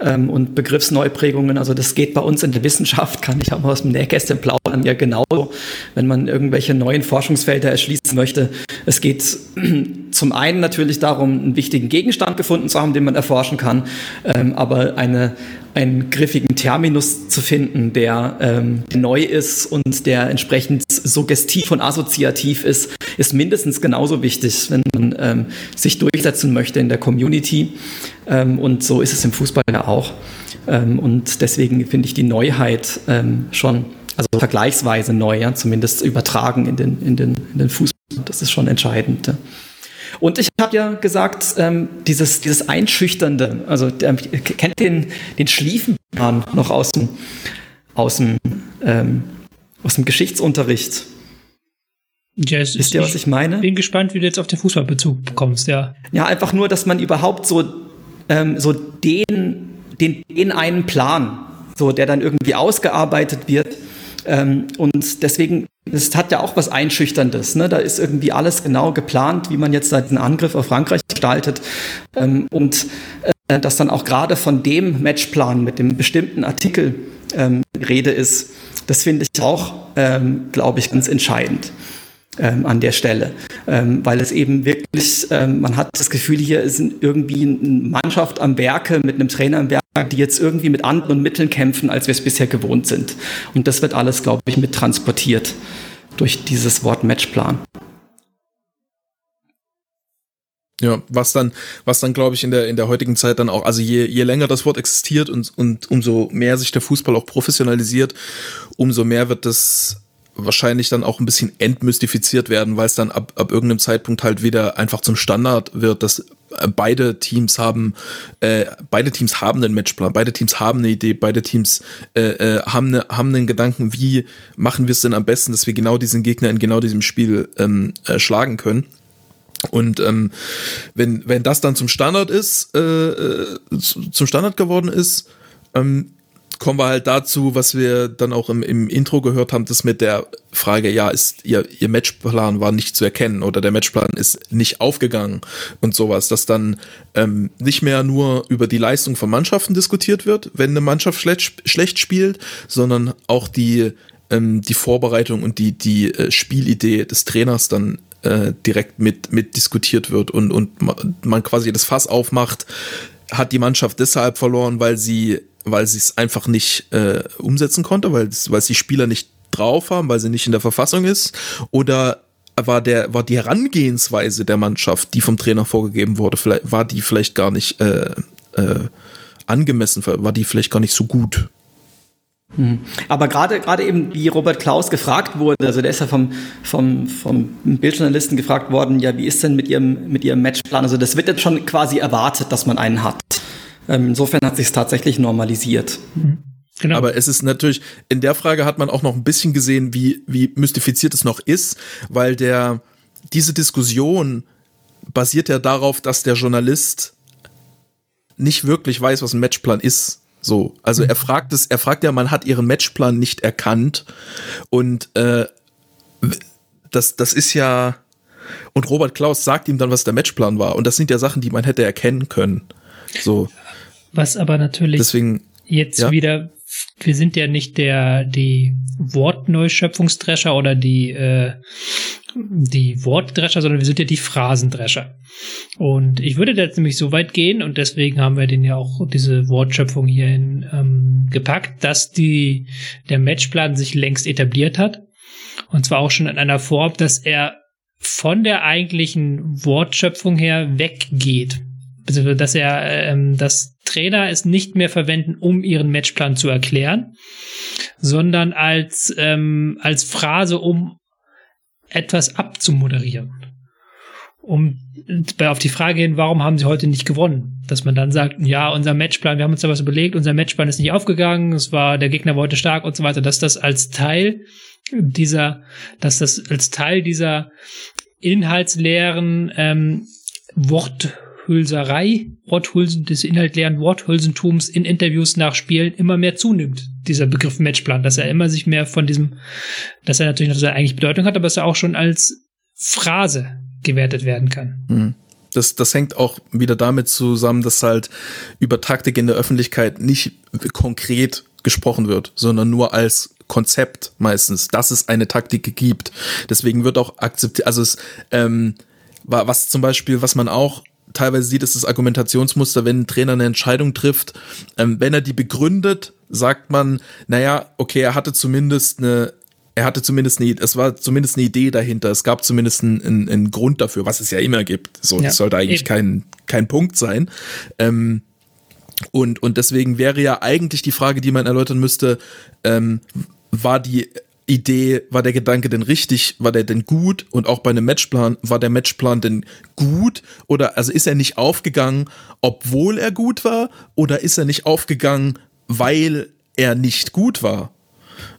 ähm, und Begriffsneuprägungen. Also das geht bei uns in der Wissenschaft, kann ich auch mal aus dem Nähkästchen plaudern. Matchplan ja genauso, wenn man irgendwelche neuen Forschungsfelder erschließen möchte. Es geht zum einen natürlich darum, einen wichtigen Gegenstand gefunden zu haben, den man erforschen kann, ähm, aber eine, einen griffigen Terminus zu finden, der ähm, neu ist und der entsprechend suggestiv und assoziativ ist, ist mindestens genauso wichtig, wenn man ähm, sich durchsetzen möchte in der Community. Ähm, und so ist es im Fußball ja auch. Ähm, und deswegen finde ich die Neuheit ähm, schon, also vergleichsweise neu, ja, zumindest übertragen in den, in den, in den Fußball. Das ist schon entscheidend. Ja. Und ich habe ja gesagt, ähm, dieses, dieses Einschüchternde, also der, kennt den, den Schliefenplan noch aus dem, aus dem, ähm, aus dem Geschichtsunterricht. Yes, Wisst ihr, was ich meine? Bin gespannt, wie du jetzt auf den Fußballbezug bekommst, ja. Ja, einfach nur, dass man überhaupt so, ähm, so den, den, den einen Plan, so der dann irgendwie ausgearbeitet wird. Ähm, und deswegen, es hat ja auch was Einschüchterndes. Ne? Da ist irgendwie alles genau geplant, wie man jetzt einen Angriff auf Frankreich gestaltet. Ähm, und äh, dass dann auch gerade von dem Matchplan mit dem bestimmten Artikel ähm, Rede ist, das finde ich auch, ähm, glaube ich, ganz entscheidend ähm, an der Stelle, ähm, weil es eben wirklich, ähm, man hat das Gefühl, hier ist irgendwie eine Mannschaft am Werke mit einem Trainer am Werke, die jetzt irgendwie mit anderen Mitteln kämpfen, als wir es bisher gewohnt sind. Und das wird alles, glaube ich, mit transportiert durch dieses Wort Matchplan. Ja, was dann, was dann, glaube ich, in der, in der heutigen Zeit dann auch, also je, je länger das Wort existiert und, und umso mehr sich der Fußball auch professionalisiert, umso mehr wird das wahrscheinlich dann auch ein bisschen entmystifiziert werden, weil es dann ab, ab irgendeinem Zeitpunkt halt wieder einfach zum Standard wird, dass äh, beide Teams haben, äh, beide Teams haben einen Matchplan, beide Teams haben eine Idee, beide Teams äh, äh, haben, eine, haben einen Gedanken, wie machen wir es denn am besten, dass wir genau diesen Gegner in genau diesem Spiel ähm, äh, schlagen können. Und ähm, wenn, wenn das dann zum Standard ist, äh, äh zum Standard geworden ist, ähm, kommen wir halt dazu, was wir dann auch im, im Intro gehört haben, das mit der Frage, ja, ist ihr, ihr Matchplan war nicht zu erkennen oder der Matchplan ist nicht aufgegangen und sowas, dass dann ähm, nicht mehr nur über die Leistung von Mannschaften diskutiert wird, wenn eine Mannschaft schlecht, schlecht spielt, sondern auch die, ähm, die Vorbereitung und die, die äh, Spielidee des Trainers dann äh, direkt mit, mit diskutiert wird und, und man quasi das Fass aufmacht, hat die Mannschaft deshalb verloren, weil sie weil sie es einfach nicht äh, umsetzen konnte, weil es die Spieler nicht drauf haben, weil sie nicht in der Verfassung ist oder war der war die Herangehensweise der Mannschaft, die vom Trainer vorgegeben wurde, vielleicht war die vielleicht gar nicht äh, äh, angemessen, war die vielleicht gar nicht so gut. Mhm. Aber gerade gerade eben, wie Robert Klaus gefragt wurde, also der ist ja vom, vom, vom Bildjournalisten gefragt worden, ja, wie ist denn mit ihrem, mit ihrem Matchplan? Also das wird jetzt schon quasi erwartet, dass man einen hat. Ähm, insofern hat sich es tatsächlich normalisiert. Genau. Aber es ist natürlich, in der Frage hat man auch noch ein bisschen gesehen, wie, wie mystifiziert es noch ist, weil der, diese Diskussion basiert ja darauf, dass der Journalist nicht wirklich weiß, was ein Matchplan ist. So, also er fragt es, er fragt ja, man hat ihren Matchplan nicht erkannt und äh, das, das ist ja und Robert Klaus sagt ihm dann, was der Matchplan war und das sind ja Sachen, die man hätte erkennen können. So. Was aber natürlich Deswegen, jetzt ja. wieder, wir sind ja nicht der, die Wortneuschöpfungsdrescher oder die, äh, die Wortdrescher, sondern wir sind ja die Phrasendrescher. Und ich würde jetzt nämlich so weit gehen, und deswegen haben wir den ja auch diese Wortschöpfung hierhin ähm, gepackt, dass die, der Matchplan sich längst etabliert hat. Und zwar auch schon in einer Form, dass er von der eigentlichen Wortschöpfung her weggeht dass er, ähm, das Trainer es nicht mehr verwenden, um ihren Matchplan zu erklären, sondern als, ähm, als Phrase, um etwas abzumoderieren. Um auf die Frage hin, warum haben sie heute nicht gewonnen? Dass man dann sagt, ja, unser Matchplan, wir haben uns da was überlegt, unser Matchplan ist nicht aufgegangen, es war, der Gegner war heute stark und so weiter, dass das als Teil dieser, dass das als Teil dieser inhaltsleeren ähm, Wort Worthülserei, Worthülsen, des inhaltleeren Worthülsentums in Interviews nach Spielen immer mehr zunimmt, dieser Begriff Matchplan, dass er immer sich mehr von diesem, dass er natürlich noch seine eigentliche Bedeutung hat, aber dass er auch schon als Phrase gewertet werden kann. Mhm. Das, das hängt auch wieder damit zusammen, dass halt über Taktik in der Öffentlichkeit nicht konkret gesprochen wird, sondern nur als Konzept meistens, dass es eine Taktik gibt. Deswegen wird auch akzeptiert, also es, ähm, was zum Beispiel, was man auch teilweise sieht, ist das Argumentationsmuster, wenn ein Trainer eine Entscheidung trifft, ähm, wenn er die begründet, sagt man, naja, okay, er hatte zumindest eine er hatte zumindest eine, es war zumindest eine Idee dahinter. Es gab zumindest einen, einen, einen Grund dafür, was es ja immer gibt. So, ja, das sollte eigentlich kein, kein Punkt sein. Ähm, und, und deswegen wäre ja eigentlich die Frage, die man erläutern müsste, ähm, war die Idee, war der Gedanke denn richtig, war der denn gut und auch bei einem Matchplan, war der Matchplan denn gut oder also ist er nicht aufgegangen, obwohl er gut war oder ist er nicht aufgegangen, weil er nicht gut war?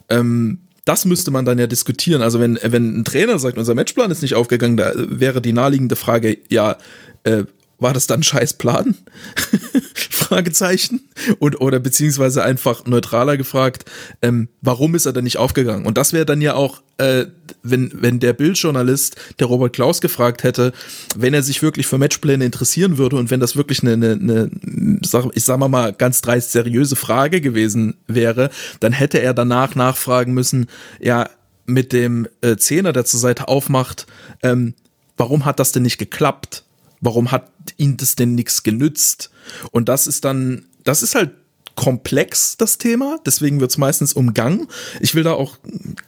Ähm, das müsste man dann ja diskutieren. Also wenn, wenn ein Trainer sagt, unser Matchplan ist nicht aufgegangen, da wäre die naheliegende Frage, ja, äh, war das dann scheiß Plan? Fragezeichen. Und, oder beziehungsweise einfach neutraler gefragt, ähm, warum ist er denn nicht aufgegangen? Und das wäre dann ja auch, äh, wenn, wenn der Bildjournalist, der Robert Klaus gefragt hätte, wenn er sich wirklich für Matchpläne interessieren würde und wenn das wirklich eine, eine, eine ich sag mal ganz dreist seriöse Frage gewesen wäre, dann hätte er danach nachfragen müssen, ja, mit dem äh, Zehner, der zur Seite aufmacht, ähm, warum hat das denn nicht geklappt? Warum hat ihn das denn nichts genützt? Und das ist dann, das ist halt komplex, das Thema. Deswegen wird es meistens umgangen. Ich will da auch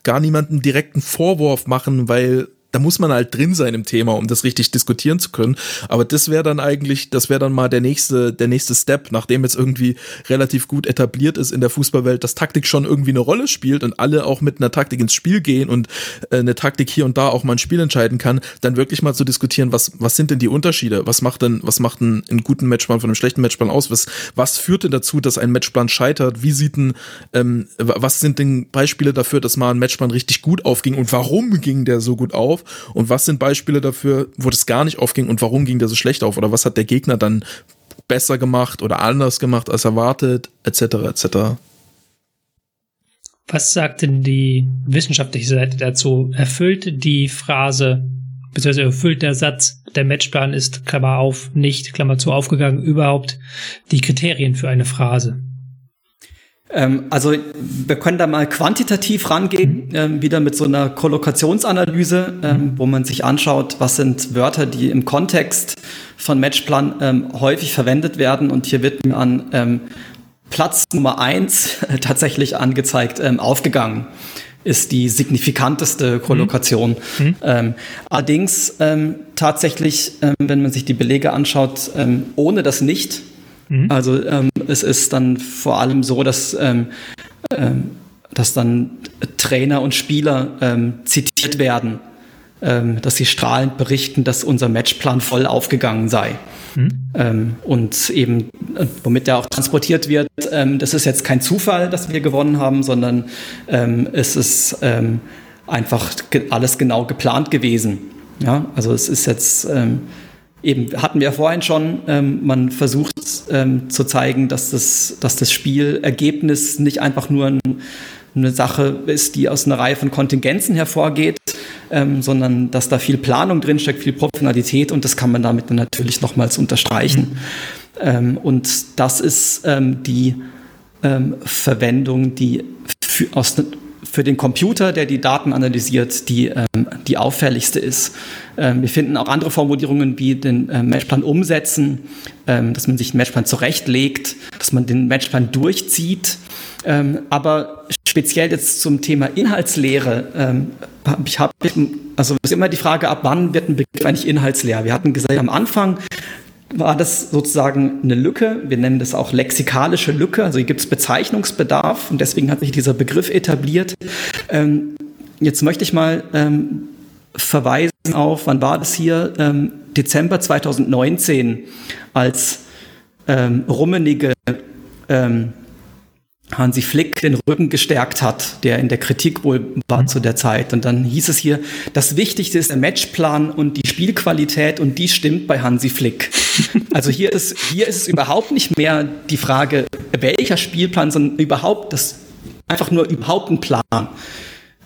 gar niemanden direkten Vorwurf machen, weil da muss man halt drin sein im Thema, um das richtig diskutieren zu können. Aber das wäre dann eigentlich, das wäre dann mal der nächste, der nächste Step, nachdem jetzt irgendwie relativ gut etabliert ist in der Fußballwelt, dass Taktik schon irgendwie eine Rolle spielt und alle auch mit einer Taktik ins Spiel gehen und äh, eine Taktik hier und da auch mal ein Spiel entscheiden kann, dann wirklich mal zu diskutieren, was, was sind denn die Unterschiede? Was macht denn, was macht denn einen guten Matchplan von einem schlechten Matchplan aus? Was, was führt denn dazu, dass ein Matchplan scheitert? Wie sieht denn, ähm, was sind denn Beispiele dafür, dass mal ein Matchplan richtig gut aufging und warum ging der so gut auf? Und was sind Beispiele dafür, wo das gar nicht aufging und warum ging der so schlecht auf? Oder was hat der Gegner dann besser gemacht oder anders gemacht als erwartet, etc. etc. Was sagt denn die wissenschaftliche Seite dazu? Erfüllt die Phrase, beziehungsweise erfüllt der Satz, der Matchplan ist, Klammer auf, nicht, Klammer zu, aufgegangen, überhaupt die Kriterien für eine Phrase? Ähm, also wir können da mal quantitativ rangehen, ähm, wieder mit so einer Kollokationsanalyse, ähm, wo man sich anschaut, was sind Wörter, die im Kontext von Matchplan ähm, häufig verwendet werden. Und hier wird mir an ähm, Platz Nummer eins tatsächlich angezeigt, ähm, aufgegangen ist die signifikanteste Kollokation. Mhm. Ähm, allerdings ähm, tatsächlich, ähm, wenn man sich die Belege anschaut, ohne das nicht, Mhm. Also ähm, es ist dann vor allem so, dass, ähm, ähm, dass dann Trainer und Spieler ähm, zitiert werden, ähm, dass sie strahlend berichten, dass unser Matchplan voll aufgegangen sei. Mhm. Ähm, und eben, womit der auch transportiert wird, das ist jetzt kein Zufall, dass wir gewonnen haben, sondern es ist einfach alles genau geplant gewesen. Ja, also es ist jetzt eben hatten wir vorhin schon, ähm, man versucht ähm, zu zeigen, dass das, dass das Spielergebnis nicht einfach nur ein, eine Sache ist, die aus einer Reihe von Kontingenzen hervorgeht, ähm, sondern dass da viel Planung drinsteckt, viel Professionalität und das kann man damit dann natürlich nochmals unterstreichen. Mhm. und das ist ähm, die ähm, Verwendung, die für, aus, für den Computer, der die Daten analysiert, die, ähm, die auffälligste ist. Ähm, wir finden auch andere Formulierungen wie den äh, Matchplan umsetzen, ähm, dass man sich einen Matchplan zurechtlegt, dass man den Matchplan durchzieht. Ähm, aber speziell jetzt zum Thema Inhaltslehre, ähm, ich habe also ist immer die Frage, ab wann wird ein Begriff eigentlich inhaltsleer? Wir hatten gesagt, am Anfang war das sozusagen eine Lücke. Wir nennen das auch lexikalische Lücke. Also hier gibt es Bezeichnungsbedarf und deswegen hat sich dieser Begriff etabliert. Ähm, jetzt möchte ich mal ähm, verweisen auf, wann war das hier? Ähm, Dezember 2019, als ähm, Rummenige ähm, Hansi Flick den Rücken gestärkt hat, der in der Kritik wohl war mhm. zu der Zeit. Und dann hieß es hier, das Wichtigste ist der Matchplan und die Spielqualität und die stimmt bei Hansi Flick. Also hier ist, hier ist es überhaupt nicht mehr die Frage, welcher Spielplan, sondern überhaupt das, einfach nur überhaupt ein Plan.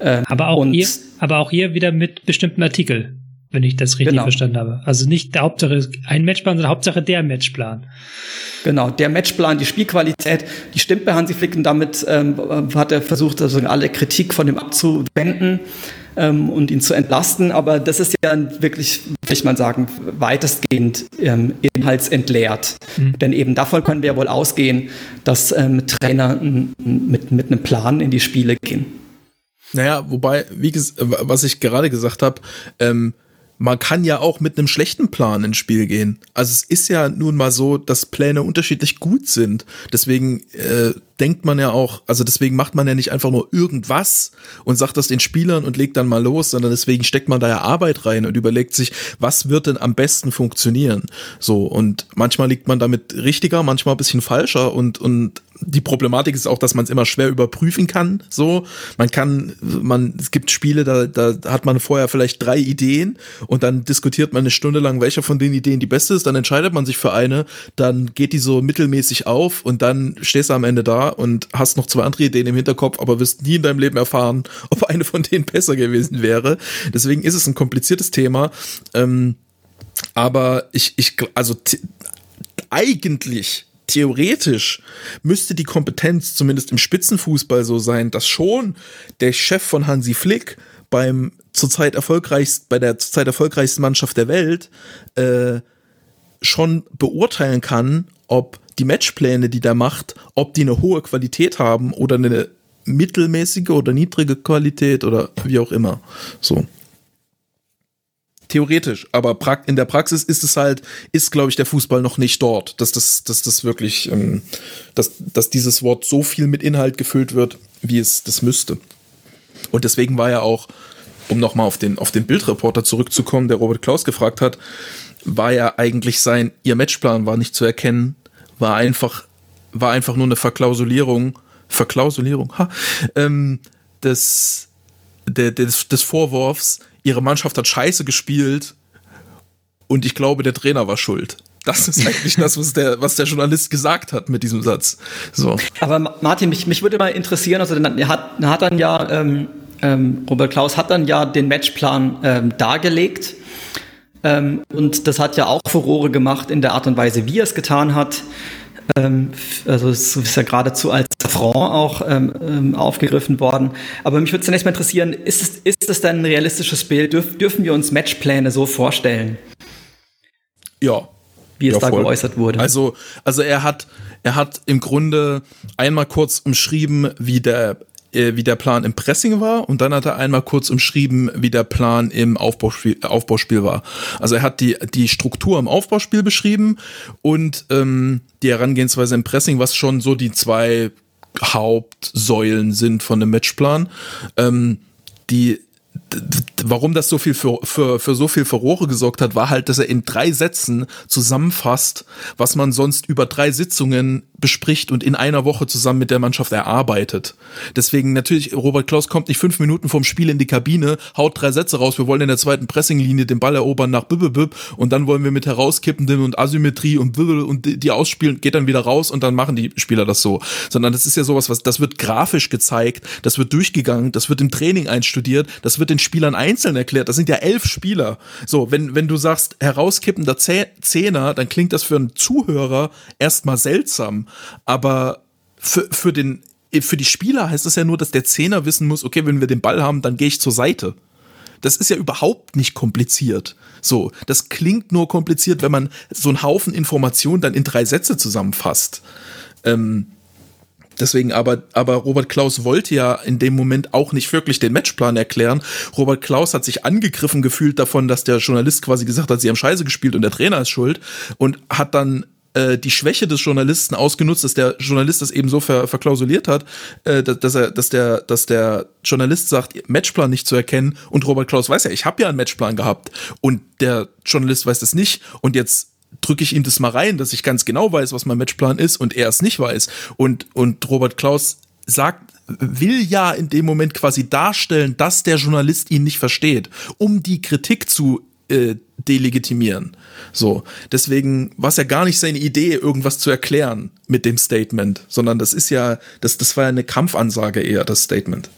Ähm, aber, auch hier, aber auch hier wieder mit bestimmten Artikel. Wenn ich das richtig Genau. verstanden habe. Also nicht der Hauptsache ein Matchplan, sondern Hauptsache der Matchplan. Genau, der Matchplan, die Spielqualität, die stimmt bei Hansi Flick und damit ähm, hat er versucht, also alle Kritik von ihm abzuwenden ähm, und ihn zu entlasten. Aber das ist ja wirklich, will ich mal sagen, weitestgehend ähm, inhaltsentleert. Denn eben davon können wir ja wohl ausgehen, dass ähm, Trainer mit, mit einem Plan in die Spiele gehen. Naja, wobei, wie ges was ich gerade gesagt habe, ähm, man kann ja auch mit einem schlechten Plan ins Spiel gehen. Also es ist ja nun mal so, dass Pläne unterschiedlich gut sind. Deswegen äh, denkt man ja auch, also deswegen macht man ja nicht einfach nur irgendwas und sagt das den Spielern und legt dann mal los, sondern deswegen steckt man da ja Arbeit rein und überlegt sich, was wird denn am besten funktionieren. So, und manchmal liegt man damit richtiger, manchmal ein bisschen falscher und, und die Problematik ist auch, dass man es immer schwer überprüfen kann. So, man kann, man, es gibt Spiele, da, da hat man vorher vielleicht drei Ideen und dann diskutiert man eine Stunde lang, welche von den Ideen die beste ist. Dann entscheidet man sich für eine, dann geht die so mittelmäßig auf und dann stehst du am Ende da und hast noch zwei andere Ideen im Hinterkopf, aber wirst nie in deinem Leben erfahren, ob eine von denen besser gewesen wäre. Deswegen ist es ein kompliziertes Thema. Ähm, aber ich, ich, also eigentlich theoretisch müsste die Kompetenz zumindest im Spitzenfußball so sein, dass schon der Chef von Hansi Flick beim zurzeit erfolgreichst, bei der zurzeit erfolgreichsten Mannschaft der Welt äh, schon beurteilen kann, ob die Matchpläne, die der macht, ob die eine hohe Qualität haben oder eine mittelmäßige oder niedrige Qualität oder wie auch immer. So. Theoretisch, aber in der Praxis ist es halt, ist, glaube ich, der Fußball noch nicht dort, dass das, dass das wirklich, ähm, dass, dass dieses Wort so viel mit Inhalt gefüllt wird, wie es das müsste. Und deswegen war ja auch, um nochmal auf den, auf den Bildreporter zurückzukommen, der Robert Klaus gefragt hat, war ja eigentlich sein, ihr Matchplan war nicht zu erkennen, war einfach, war einfach nur eine Verklausulierung, Verklausulierung, ha, ähm, des, des, des Vorwurfs, ihre Mannschaft hat scheiße gespielt und ich glaube, der Trainer war schuld. Das ist eigentlich das, was der, was der Journalist gesagt hat mit diesem Satz. So. Aber Ma- Martin, mich, mich würde mal interessieren, also er hat, hat dann ja, ähm, ähm, Robert Klaus hat dann ja den Matchplan ähm, dargelegt. Ähm, und das hat ja auch Furore gemacht in der Art und Weise, wie er es getan hat. Ähm, also es ist ja geradezu als Affront auch ähm, ähm, aufgegriffen worden. Aber mich würde zunächst mal interessieren, ist es, ist es denn ein realistisches Bild? Dürf, dürfen wir uns Matchpläne so vorstellen? Ja. Wie es Ja, da voll. geäußert wurde. Also, also er hat, er hat im Grunde einmal kurz umschrieben, wie der, wie der Plan im Pressing war und dann hat er einmal kurz umschrieben, wie der Plan im Aufbauspiel, Aufbauspiel war. Also er hat die, die Struktur im Aufbauspiel beschrieben und ähm, die Herangehensweise im Pressing, was schon so die zwei Hauptsäulen sind von dem Matchplan. Ähm, die warum das so viel für, für, für so viel Furore gesorgt hat, war halt, dass er in drei Sätzen zusammenfasst, was man sonst über drei Sitzungen bespricht und in einer Woche zusammen mit der Mannschaft erarbeitet. Deswegen natürlich, Robert Klaus kommt nicht fünf Minuten vom Spiel in die Kabine, haut drei Sätze raus, wir wollen in der zweiten Pressinglinie den Ball erobern nach Bibibib und dann wollen wir mit herauskippendem und Asymmetrie und und die- ausspielen, geht dann wieder raus und dann machen die Spieler das so. Sondern das ist ja sowas, was, das wird grafisch gezeigt, das wird durchgegangen, das wird im Training einstudiert, das wird den Spielern einzeln erklärt. Das sind ja elf Spieler. So, wenn, wenn du sagst, herauskippender Zeh- Zehner, dann klingt das für einen Zuhörer erstmal seltsam. Aber für, für den, für die Spieler heißt das ja nur, dass der Zehner wissen muss, okay, wenn wir den Ball haben, dann gehe ich zur Seite. Das ist ja überhaupt nicht kompliziert. So, das klingt nur kompliziert, wenn man so einen Haufen Informationen dann in drei Sätze zusammenfasst. Ähm, Deswegen aber, aber Robert Klaus wollte ja in dem Moment auch nicht wirklich den Matchplan erklären. Robert Klaus hat sich angegriffen gefühlt davon, dass der Journalist quasi gesagt hat, sie haben Scheiße gespielt und der Trainer ist schuld und hat dann äh, die Schwäche des Journalisten ausgenutzt, dass der Journalist das eben so ver verklausuliert hat, äh, dass, er, dass der, dass der Journalist sagt, Matchplan nicht zu erkennen und Robert Klaus weiß ja, ich habe ja einen Matchplan gehabt und der Journalist weiß das nicht und jetzt drücke ich ihm das mal rein, dass ich ganz genau weiß, was mein Matchplan ist und er es nicht weiß. Und, und Robert Klaus sagt, will ja in dem Moment quasi darstellen, dass der Journalist ihn nicht versteht, um die Kritik zu äh, delegitimieren. So, deswegen war es ja gar nicht seine Idee, irgendwas zu erklären mit dem Statement, sondern das ist ja, das, das war ja eine Kampfansage eher, das Statement.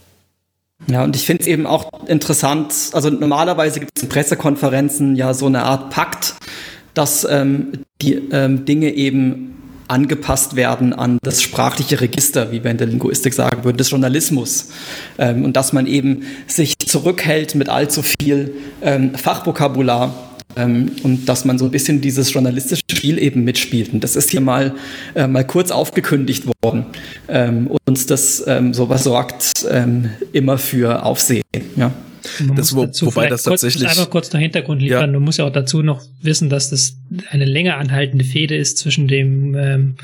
Ja, und ich finde es eben auch interessant, also normalerweise gibt es in Pressekonferenzen ja so eine Art Pakt, dass ähm, die ähm, Dinge eben angepasst werden an das sprachliche Register, wie wir in der Linguistik sagen würden, des Journalismus. Ähm, und dass man eben sich zurückhält mit allzu viel ähm, Fachvokabular ähm, und dass man so ein bisschen dieses journalistische Spiel eben mitspielt. Und das ist hier mal, äh, mal kurz aufgekündigt worden. Ähm, und das ähm, sowas sorgt ähm, immer für Aufsehen. Ja. Das, wo, wobei das kurz, tatsächlich. Einfach kurz noch Hintergrund liefern. Ja. Du musst ja auch dazu noch wissen, dass das eine länger anhaltende Fehde ist zwischen dem ähm,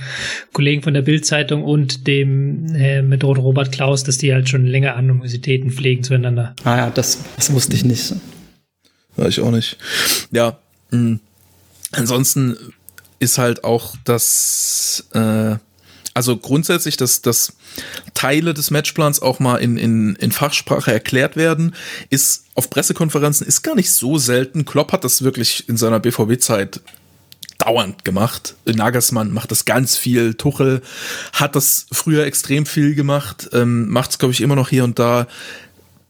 Kollegen von der Bild-Zeitung und dem äh, mit Robert Klaus, dass die halt schon länger Animositäten pflegen zueinander. Ah ja, das, das wusste ich nicht. Ja, ich auch nicht. Ja, mh. ansonsten ist halt auch das, äh, also grundsätzlich, dass, dass Teile des Matchplans auch mal in, in, in Fachsprache erklärt werden, ist auf Pressekonferenzen ist gar nicht so selten. Klopp hat das wirklich in seiner BVB-Zeit dauernd gemacht. Nagelsmann macht das ganz viel. Tuchel hat das früher extrem viel gemacht, ähm, macht es, glaube ich, immer noch hier und da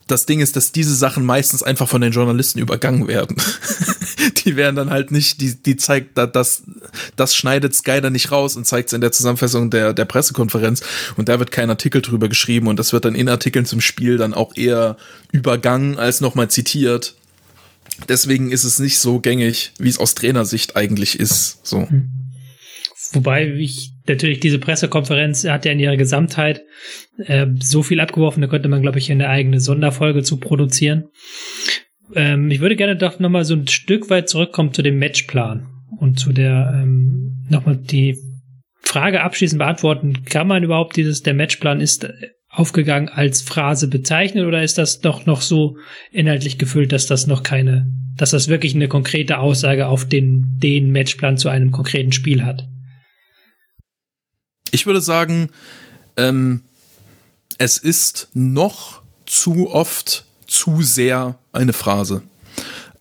das Ding ist, dass diese Sachen meistens einfach von den Journalisten übergangen werden. die werden dann halt nicht, die, die zeigt, das, das schneidet Sky dann nicht raus und zeigt es in der Zusammenfassung der, der Pressekonferenz und da wird kein Artikel drüber geschrieben und das wird dann in Artikeln zum Spiel dann auch eher übergangen als nochmal zitiert. Deswegen ist es nicht so gängig, wie es aus Trainersicht eigentlich ist. So. Hm. Wobei ich natürlich diese Pressekonferenz hat ja in ihrer Gesamtheit äh, so viel abgeworfen, da könnte man, glaube ich, eine eigene Sonderfolge zu produzieren. Ähm, ich würde gerne doch nochmal so ein Stück weit zurückkommen zu dem Matchplan und zu der ähm, nochmal die Frage abschließend beantworten. Kann man überhaupt dieses, der Matchplan ist aufgegangen als Phrase bezeichnen oder ist das doch noch so inhaltlich gefüllt, dass das noch keine, dass das wirklich eine konkrete Aussage auf den, den Matchplan zu einem konkreten Spiel hat? Ich würde sagen, ähm, es ist noch zu oft zu sehr eine Phrase.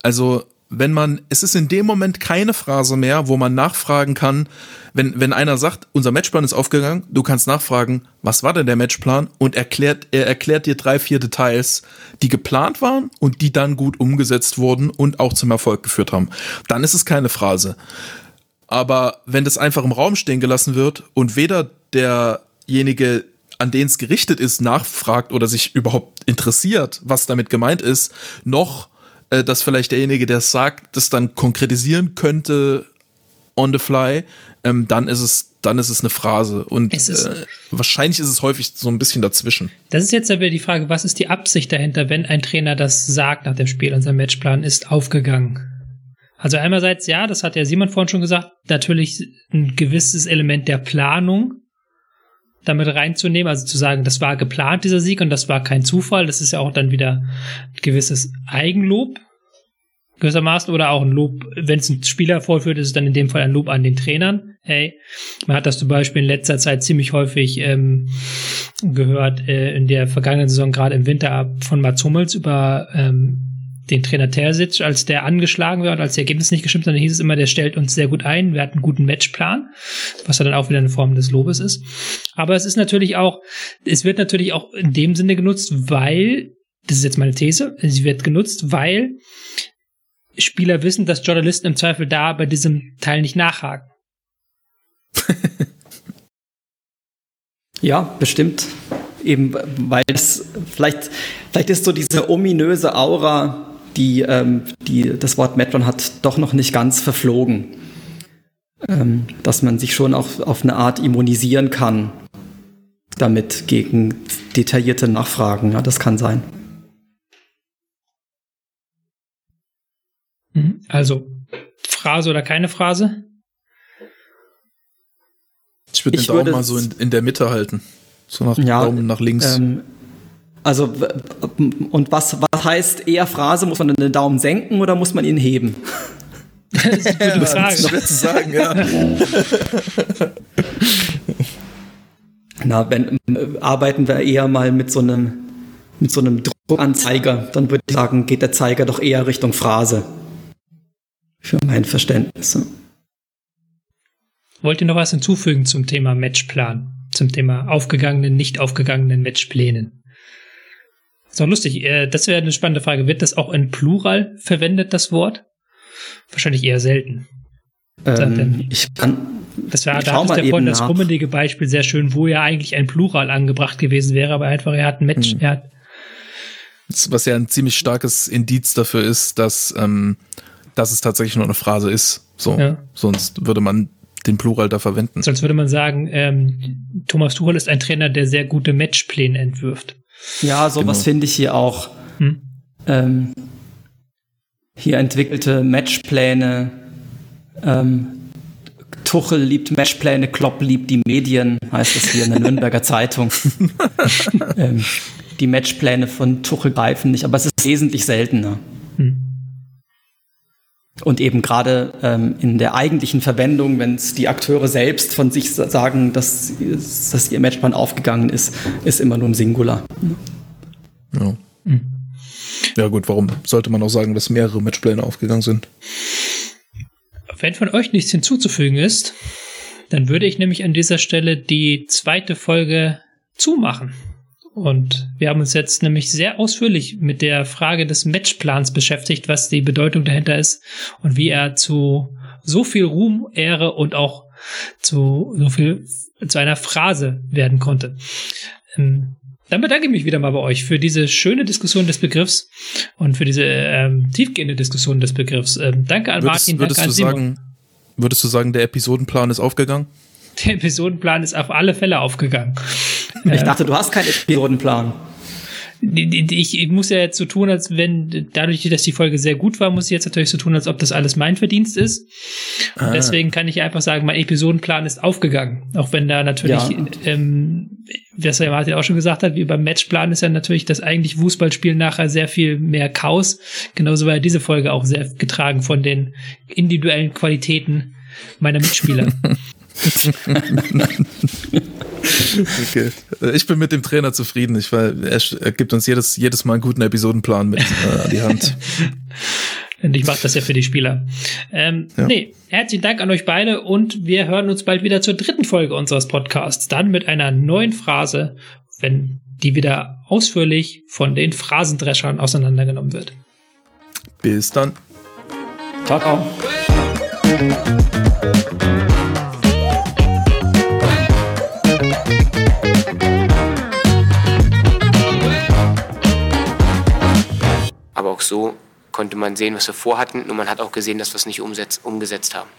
Also wenn man, es ist in dem Moment keine Phrase mehr, wo man nachfragen kann, wenn, wenn einer sagt, unser Matchplan ist aufgegangen, du kannst nachfragen, was war denn der Matchplan? Und erklärt, er erklärt dir drei, vier Details, die geplant waren und die dann gut umgesetzt wurden und auch zum Erfolg geführt haben. Dann ist es keine Phrase. Aber wenn das einfach im Raum stehen gelassen wird und weder derjenige, an den es gerichtet ist, nachfragt oder sich überhaupt interessiert, was damit gemeint ist, noch äh, dass vielleicht derjenige, der es sagt, das dann konkretisieren könnte on the fly, ähm, dann ist es dann ist es eine Phrase und äh, wahrscheinlich ist es häufig so ein bisschen dazwischen. Das ist jetzt aber die Frage, was ist die Absicht dahinter, wenn ein Trainer das sagt nach dem Spiel, unser Matchplan ist aufgegangen? Also einerseits, ja, das hat ja Simon vorhin schon gesagt, natürlich ein gewisses Element der Planung damit reinzunehmen, also zu sagen, das war geplant, dieser Sieg, und das war kein Zufall. Das ist ja auch dann wieder ein gewisses Eigenlob gewissermaßen oder auch ein Lob, wenn es ein Spieler vorführt, ist es dann in dem Fall ein Lob an den Trainern. Hey, man hat das zum Beispiel in letzter Zeit ziemlich häufig ähm, gehört, äh, in der vergangenen Saison, gerade im Winter von Mats Hummels über ähm, den Trainer Terzic, als der angeschlagen wird, als die Ergebnisse nicht gestimmt sind, dann hieß es immer, der stellt uns sehr gut ein, wir hatten einen guten Matchplan, was ja dann auch wieder eine Form des Lobes ist. Aber es ist natürlich auch, es wird natürlich auch in dem Sinne genutzt, weil, das ist jetzt meine These, sie wird genutzt, weil Spieler wissen, dass Journalisten im Zweifel da bei diesem Teil nicht nachhaken. ja, bestimmt. Eben, weil es vielleicht, vielleicht ist so diese ominöse Aura die, ähm, die das Wort Metron hat, doch noch nicht ganz verflogen. Ähm, dass man sich schon auch auf eine Art immunisieren kann damit gegen detaillierte Nachfragen. Ja, das kann sein. Mhm. Also Phrase oder keine Phrase? Ich würde den Daumen mal so in, in, der Mitte halten. So nach ja, Daumen nach links. Ähm, also, und was, was heißt eher Phrase? Muss man den Daumen senken oder muss man ihn heben? Das ist eine gute Frage. Das schwer zu sagen, ja. Na, wenn, arbeiten wir eher mal mit so einem, mit so einem Druckanzeiger, dann würde ich sagen, geht der Zeiger doch eher Richtung Phrase. Für mein Verständnis. Wollt ihr noch was hinzufügen zum Thema Matchplan? Zum Thema aufgegangenen, nicht aufgegangenen Matchplänen? Ist doch lustig. Äh, das wäre eine spannende Frage. Wird das auch in Plural verwendet, das Wort? Wahrscheinlich eher selten. Ähm, ich kann. Das war, ich da ist der vorhin das nach. rummenige Beispiel sehr schön, wo ja eigentlich ein Plural angebracht gewesen wäre, aber einfach er hat ein Match, Hm. er hat Das- Was ja ein ziemlich starkes Indiz dafür ist, dass, ähm, dass es tatsächlich nur eine Phrase ist. So. Ja. Sonst würde man den Plural da verwenden. Sonst würde man sagen, ähm, Thomas Tuchel ist ein Trainer, der sehr gute Matchpläne entwirft. Ja, sowas Genau. finde ich hier auch. Hm. Ähm, hier entwickelte Matchpläne. Ähm, Tuchel liebt Matchpläne, Klopp liebt die Medien, heißt es hier in der Nürnberger Zeitung. ähm, die Matchpläne von Tuchel greifen nicht, aber es ist wesentlich seltener. Und eben gerade ähm, in der eigentlichen Verwendung, wenn es die Akteure selbst von sich sa- sagen, dass, dass ihr Matchplan aufgegangen ist, ist immer nur im Singular. Ja. Hm. ja, gut, warum sollte man auch sagen, dass mehrere Matchpläne aufgegangen sind? Wenn von euch nichts hinzuzufügen ist, dann würde ich nämlich an dieser Stelle die zweite Folge zumachen. Und wir haben uns jetzt nämlich sehr ausführlich mit der Frage des Matchplans beschäftigt, was die Bedeutung dahinter ist und wie er zu so viel Ruhm, Ehre und auch zu so viel zu einer Phrase werden konnte. Ähm, dann bedanke ich mich wieder mal bei euch für diese schöne Diskussion des Begriffs und für diese ähm, tiefgehende Diskussion des Begriffs. Ähm, danke an Würdest, Martin, würdest, danke du an Simon. sagen, würdest du sagen, der Episodenplan ist aufgegangen? Der Episodenplan ist auf alle Fälle aufgegangen. Ich dachte, du hast keinen Episodenplan. Ich, ich muss ja jetzt so tun, als wenn, dadurch, dass die Folge sehr gut war, muss ich jetzt natürlich so tun, als ob das alles mein Verdienst ist. Und Ah. deswegen kann ich einfach sagen, mein Episodenplan ist aufgegangen. Auch wenn da natürlich, Ja. ähm, was ja Martin auch schon gesagt hat, wie beim Matchplan ist ja natürlich das eigentliche Fußballspiel nachher sehr viel mehr Chaos. Genauso war ja diese Folge auch sehr getragen von den individuellen Qualitäten meiner Mitspieler. Okay. Äh, Ich bin mit dem Trainer zufrieden, ich, weil er, er gibt uns jedes, jedes Mal einen guten Episodenplan mit äh, an die Hand. Und ich mache das ja für die Spieler. Ähm, Ja. Nee, herzlichen Dank an euch beide und wir hören uns bald wieder zur dritten Folge unseres Podcasts. Dann mit einer neuen Phrase, wenn die wieder ausführlich von den Phrasendreschern auseinandergenommen wird. Bis dann. Ciao, ciao. Auch so konnte man sehen, was wir vorhatten und man hat auch gesehen, dass wir es nicht umgesetzt haben.